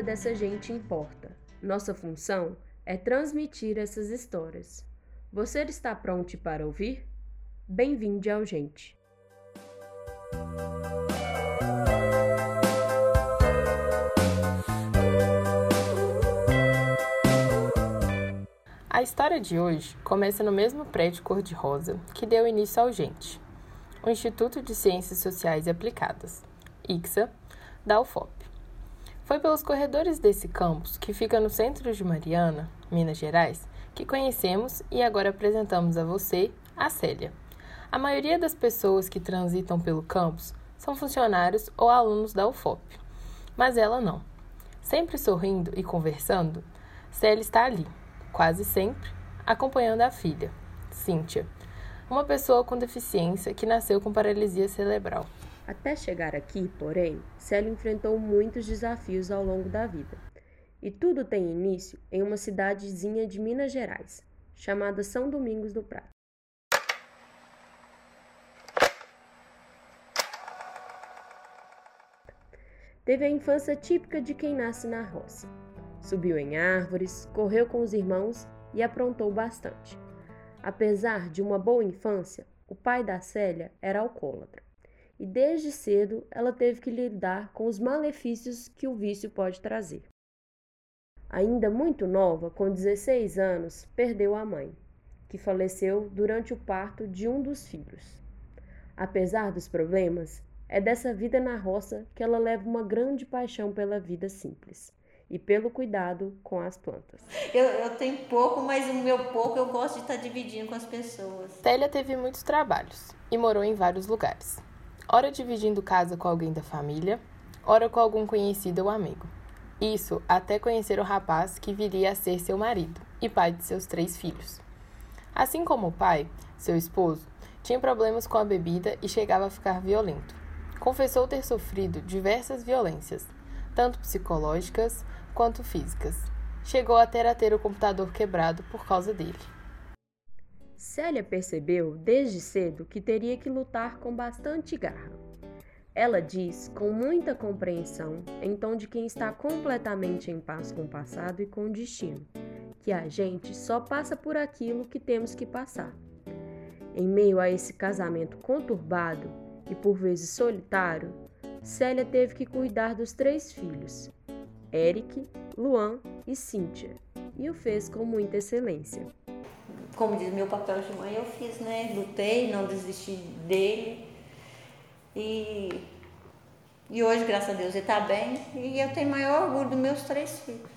vida dessa gente importa. Nossa função é transmitir essas histórias. Você está pronto para ouvir? Bem-vindo ao Gente. A história de hoje começa no mesmo prédio cor-de-rosa que deu início ao Gente, o Instituto de Ciências Sociais e Aplicadas, ICSA, da UFOP. Foi pelos corredores desse campus, que fica no centro de Mariana, Minas Gerais, que conhecemos e agora apresentamos a você a Célia. A maioria das pessoas que transitam pelo campus são funcionários ou alunos da UFOP, mas ela não. Sempre sorrindo e conversando, Célia está ali, quase sempre, acompanhando a filha, Cíntia, uma pessoa com deficiência que nasceu com paralisia cerebral. Até chegar aqui, porém, Célia enfrentou muitos desafios ao longo da vida. E tudo tem início em uma cidadezinha de Minas Gerais, chamada São Domingos do Prata. Teve a infância típica de quem nasce na roça. Subiu em árvores, correu com os irmãos e aprontou bastante. Apesar de uma boa infância, o pai da Célia era alcoólatra e desde cedo ela teve que lidar com os malefícios que o vício pode trazer. Ainda muito nova, com 16 anos, perdeu a mãe, que faleceu durante o parto de um dos filhos. Apesar dos problemas, é dessa vida na roça que ela leva uma grande paixão pela vida simples e pelo cuidado com as plantas. Eu, eu tenho pouco, mas o meu pouco eu gosto de estar dividindo com as pessoas. Télia teve muitos trabalhos e morou em vários lugares ora dividindo casa com alguém da família, ora com algum conhecido ou amigo. Isso até conhecer o rapaz que viria a ser seu marido e pai de seus três filhos. Assim como o pai, seu esposo, tinha problemas com a bebida e chegava a ficar violento. Confessou ter sofrido diversas violências, tanto psicológicas quanto físicas. Chegou até a ter o computador quebrado por causa dele. Célia percebeu desde cedo que teria que lutar com bastante garra. Ela diz com muita compreensão, em tom de quem está completamente em paz com o passado e com o destino, que a gente só passa por aquilo que temos que passar. Em meio a esse casamento conturbado e por vezes solitário, Célia teve que cuidar dos três filhos, Eric, Luan e Cíntia, e o fez com muita excelência como diz meu papel de mãe, eu fiz, né? Lutei, não desisti dele. E, e hoje, graças a Deus, ele está bem. E eu tenho maior orgulho dos meus três filhos.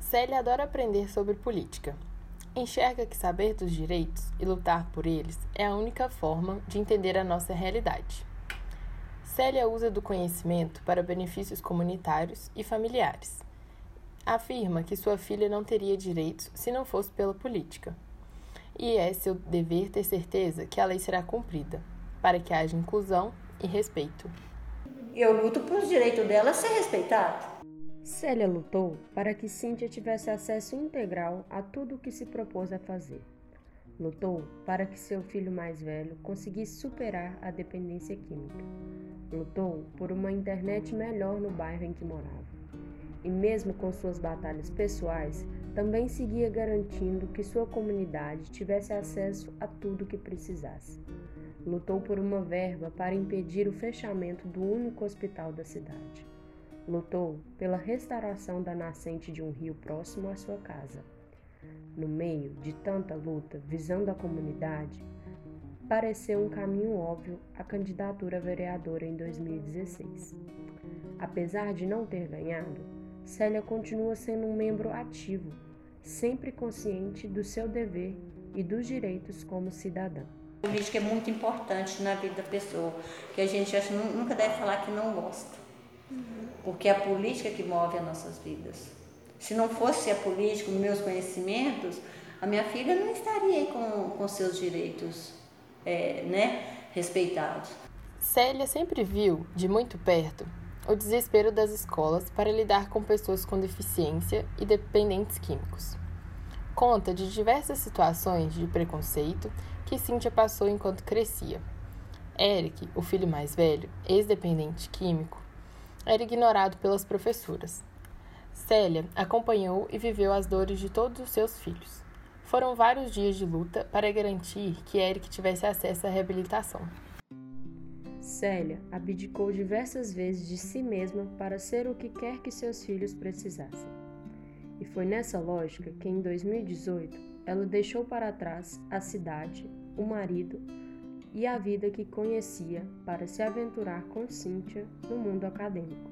Célia adora aprender sobre política. Enxerga que saber dos direitos e lutar por eles é a única forma de entender a nossa realidade. Célia usa do conhecimento para benefícios comunitários e familiares afirma que sua filha não teria direitos se não fosse pela política. E é seu dever ter certeza que a lei será cumprida, para que haja inclusão e respeito. Eu luto para os direitos dela ser respeitado. Célia lutou para que Cíntia tivesse acesso integral a tudo o que se propôs a fazer. Lutou para que seu filho mais velho conseguisse superar a dependência química. Lutou por uma internet melhor no bairro em que morava e, mesmo com suas batalhas pessoais, também seguia garantindo que sua comunidade tivesse acesso a tudo que precisasse. Lutou por uma verba para impedir o fechamento do único hospital da cidade. Lutou pela restauração da nascente de um rio próximo à sua casa. No meio de tanta luta visando a comunidade, pareceu um caminho óbvio a candidatura a vereadora em 2016. Apesar de não ter ganhado, Célia continua sendo um membro ativo, sempre consciente do seu dever e dos direitos como cidadã. A política é muito importante na vida da pessoa, que a gente acha, nunca deve falar que não gosta, porque é a política que move as nossas vidas. Se não fosse a política, os meus conhecimentos, a minha filha não estaria aí com, com seus direitos é, né, respeitados. Célia sempre viu, de muito perto, o desespero das escolas para lidar com pessoas com deficiência e dependentes químicos. Conta de diversas situações de preconceito que Cíntia passou enquanto crescia. Eric, o filho mais velho, ex-dependente químico, era ignorado pelas professoras. Célia acompanhou e viveu as dores de todos os seus filhos. Foram vários dias de luta para garantir que Eric tivesse acesso à reabilitação. Célia abdicou diversas vezes de si mesma para ser o que quer que seus filhos precisassem. E foi nessa lógica que, em 2018, ela deixou para trás a cidade, o marido e a vida que conhecia para se aventurar com Cíntia no mundo acadêmico.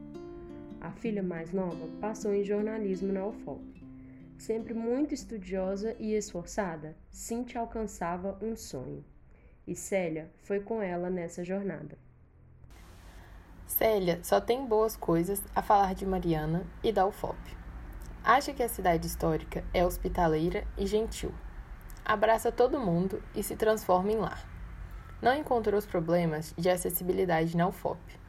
A filha mais nova passou em jornalismo na UFOP. Sempre muito estudiosa e esforçada, Cíntia alcançava um sonho. E Célia foi com ela nessa jornada. Célia só tem boas coisas a falar de Mariana e da UFOP. Acha que a cidade histórica é hospitaleira e gentil. Abraça todo mundo e se transforma em lar. Não encontrou os problemas de acessibilidade na UFOP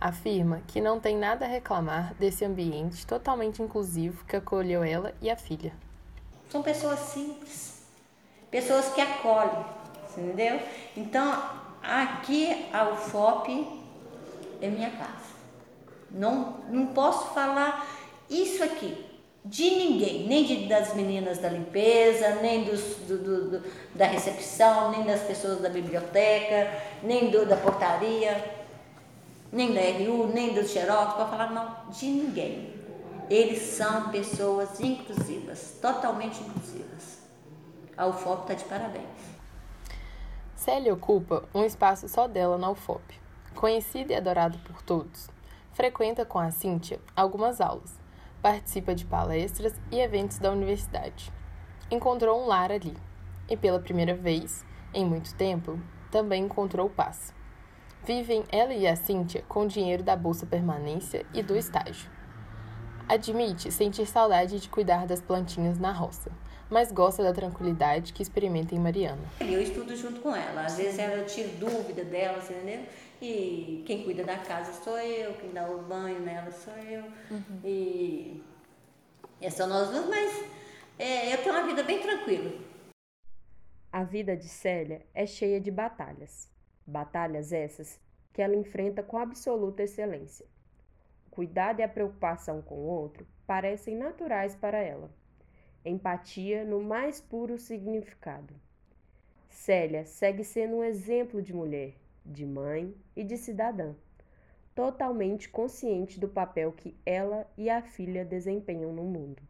afirma que não tem nada a reclamar desse ambiente totalmente inclusivo que acolheu ela e a filha. São pessoas simples, pessoas que acolhem, entendeu? Então, aqui a UFOP é minha casa. Não, não posso falar isso aqui de ninguém, nem de, das meninas da limpeza, nem dos, do, do, do, da recepção, nem das pessoas da biblioteca, nem da portaria nem da RU, nem do Xerox, para falar mal de ninguém. Eles são pessoas inclusivas, totalmente inclusivas. A UFOP está de parabéns. Célia ocupa um espaço só dela na UFOP. Conhecida e adorada por todos, frequenta com a Cíntia algumas aulas, participa de palestras e eventos da universidade. Encontrou um lar ali e, pela primeira vez em muito tempo, também encontrou paz. Vivem ela e a Cíntia com o dinheiro da bolsa permanência e do estágio. Admite sentir saudade de cuidar das plantinhas na roça, mas gosta da tranquilidade que experimenta em Mariana. Eu estudo junto com ela. Às vezes ela tira dúvida dela, entendeu? E quem cuida da casa sou eu, quem dá o banho nela sou eu. Uhum. E é só nós duas, mas é, eu tenho uma vida bem tranquila. A vida de Célia é cheia de batalhas. Batalhas essas que ela enfrenta com absoluta excelência. O cuidado e a preocupação com o outro parecem naturais para ela. Empatia no mais puro significado. Célia segue sendo um exemplo de mulher, de mãe e de cidadã, totalmente consciente do papel que ela e a filha desempenham no mundo.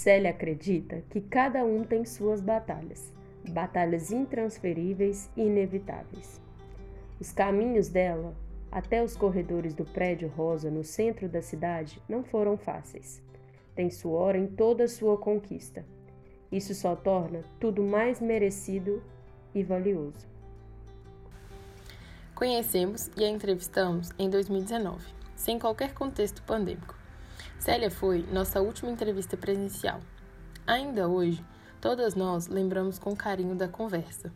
Célia acredita que cada um tem suas batalhas, batalhas intransferíveis e inevitáveis. Os caminhos dela até os corredores do prédio rosa no centro da cidade não foram fáceis. Tem suor em toda sua conquista. Isso só torna tudo mais merecido e valioso. Conhecemos e a entrevistamos em 2019, sem qualquer contexto pandêmico. Célia foi nossa última entrevista presencial. Ainda hoje, todas nós lembramos com carinho da conversa.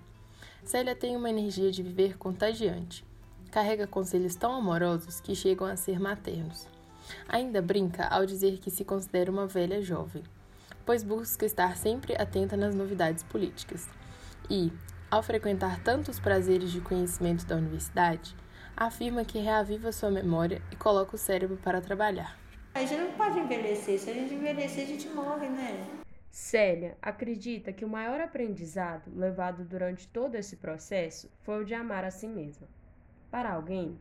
Célia tem uma energia de viver contagiante. Carrega conselhos tão amorosos que chegam a ser maternos. Ainda brinca ao dizer que se considera uma velha jovem, pois busca estar sempre atenta nas novidades políticas. E, ao frequentar tantos prazeres de conhecimento da universidade, afirma que reaviva sua memória e coloca o cérebro para trabalhar. A gente não pode envelhecer. Se a gente envelhecer, a gente morre, né? Célia acredita que o maior aprendizado levado durante todo esse processo foi o de amar a si mesma. Para alguém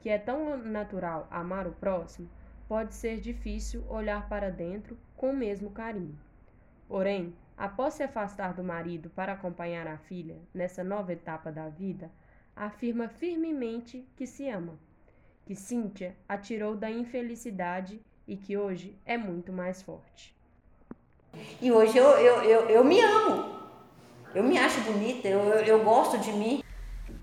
que é tão natural amar o próximo, pode ser difícil olhar para dentro com o mesmo carinho. Porém, após se afastar do marido para acompanhar a filha nessa nova etapa da vida, afirma firmemente que se ama, que Cíntia a tirou da infelicidade e que hoje é muito mais forte. E hoje eu, eu, eu, eu me amo, eu me acho bonita, eu, eu, eu gosto de mim.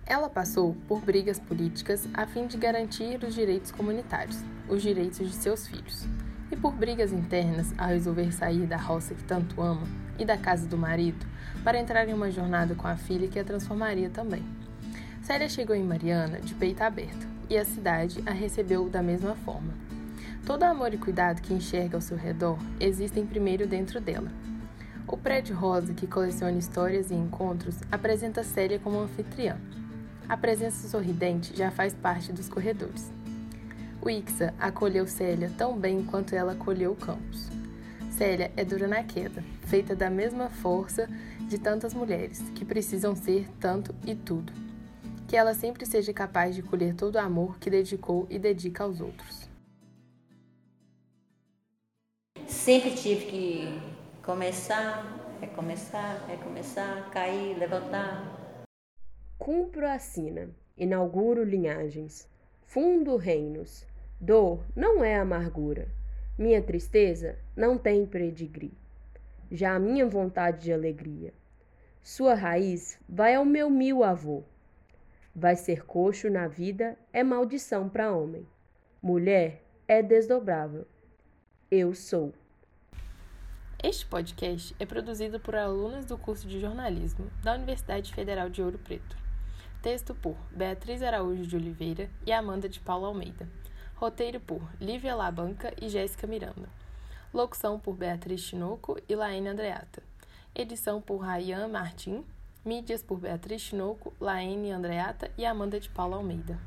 Ela passou por brigas políticas a fim de garantir os direitos comunitários, os direitos de seus filhos, e por brigas internas ao resolver sair da roça que tanto ama e da casa do marido para entrar em uma jornada com a filha que a transformaria também. Célia chegou em Mariana de peito aberto e a cidade a recebeu da mesma forma. Todo amor e cuidado que enxerga ao seu redor existem primeiro dentro dela. O prédio rosa, que coleciona histórias e encontros, apresenta Célia como anfitriã. A presença sorridente já faz parte dos corredores. O Ixa acolheu Célia tão bem quanto ela acolheu o campus. Célia é dura na queda, feita da mesma força de tantas mulheres, que precisam ser tanto e tudo. Que ela sempre seja capaz de colher todo o amor que dedicou e dedica aos outros. Sempre tive que começar, recomeçar, recomeçar, cair, levantar. Cumpro a sina, inauguro linhagens, fundo reinos, Dor não é amargura. Minha tristeza não tem pedigree. Já a minha vontade de alegria. Sua raiz vai ao meu mil avô. Vai ser coxo na vida é maldição para homem. Mulher é desdobrável. Eu sou. Este podcast é produzido por alunas do curso de jornalismo da Universidade Federal de Ouro Preto. Texto por Beatriz Araújo de Oliveira e Amanda de Paula Almeida. Roteiro por Lívia Labanca e Jéssica Miranda. Locução por Beatriz Chinoco e Laine Andreata. Edição por Rayan Martim. Mídias por Beatriz Chinoco, Laine Andreata e Amanda de Paula Almeida.